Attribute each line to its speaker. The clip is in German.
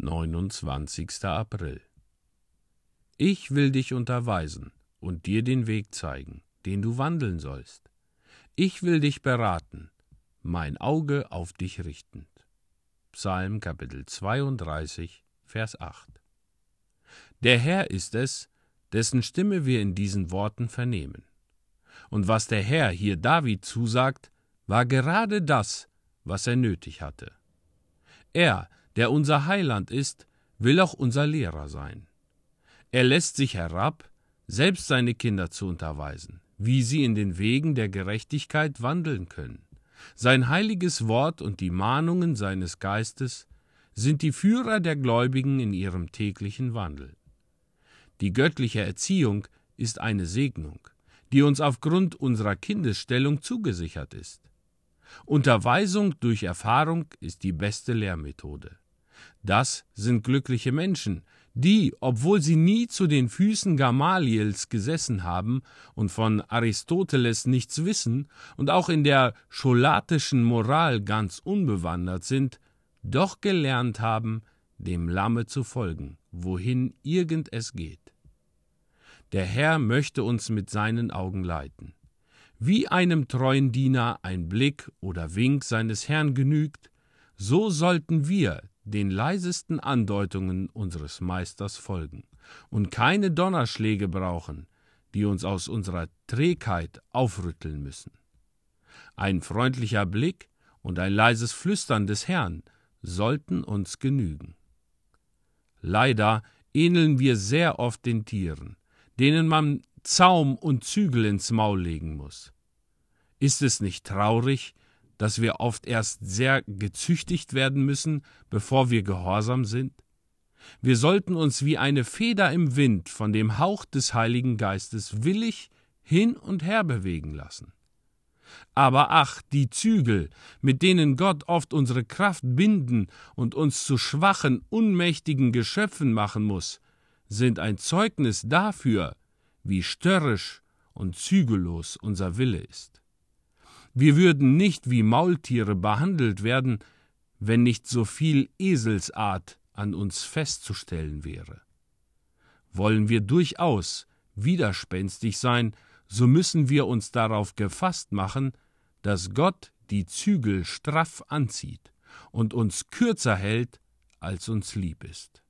Speaker 1: 29. April. Ich will dich unterweisen und dir den Weg zeigen, den du wandeln sollst. Ich will dich beraten, mein Auge auf dich richtend. Psalm Kapitel 32, Vers 8. Der Herr ist es, dessen Stimme wir in diesen Worten vernehmen. Und was der Herr hier David zusagt, war gerade das, was er nötig hatte. Er, der unser Heiland ist, will auch unser Lehrer sein. Er lässt sich herab, selbst seine Kinder zu unterweisen, wie sie in den Wegen der Gerechtigkeit wandeln können. Sein heiliges Wort und die Mahnungen seines Geistes sind die Führer der Gläubigen in ihrem täglichen Wandel. Die göttliche Erziehung ist eine Segnung, die uns aufgrund unserer Kindesstellung zugesichert ist. Unterweisung durch Erfahrung ist die beste Lehrmethode. Das sind glückliche Menschen, die, obwohl sie nie zu den Füßen Gamaliels gesessen haben und von Aristoteles nichts wissen und auch in der scholatischen Moral ganz unbewandert sind, doch gelernt haben, dem Lamme zu folgen, wohin irgend es geht. Der Herr möchte uns mit seinen Augen leiten. Wie einem treuen Diener ein Blick oder Wink seines Herrn genügt, so sollten wir den leisesten Andeutungen unseres Meisters folgen und keine Donnerschläge brauchen, die uns aus unserer Trägheit aufrütteln müssen. Ein freundlicher Blick und ein leises Flüstern des Herrn sollten uns genügen. Leider ähneln wir sehr oft den Tieren, denen man Zaum und Zügel ins Maul legen muss. Ist es nicht traurig, dass wir oft erst sehr gezüchtigt werden müssen, bevor wir gehorsam sind? Wir sollten uns wie eine Feder im Wind von dem Hauch des Heiligen Geistes willig hin und her bewegen lassen. Aber ach, die Zügel, mit denen Gott oft unsere Kraft binden und uns zu schwachen, unmächtigen Geschöpfen machen muss, sind ein Zeugnis dafür, wie störrisch und zügellos unser Wille ist. Wir würden nicht wie Maultiere behandelt werden, wenn nicht so viel Eselsart an uns festzustellen wäre. Wollen wir durchaus widerspenstig sein, so müssen wir uns darauf gefasst machen, dass Gott die Zügel straff anzieht und uns kürzer hält, als uns lieb ist.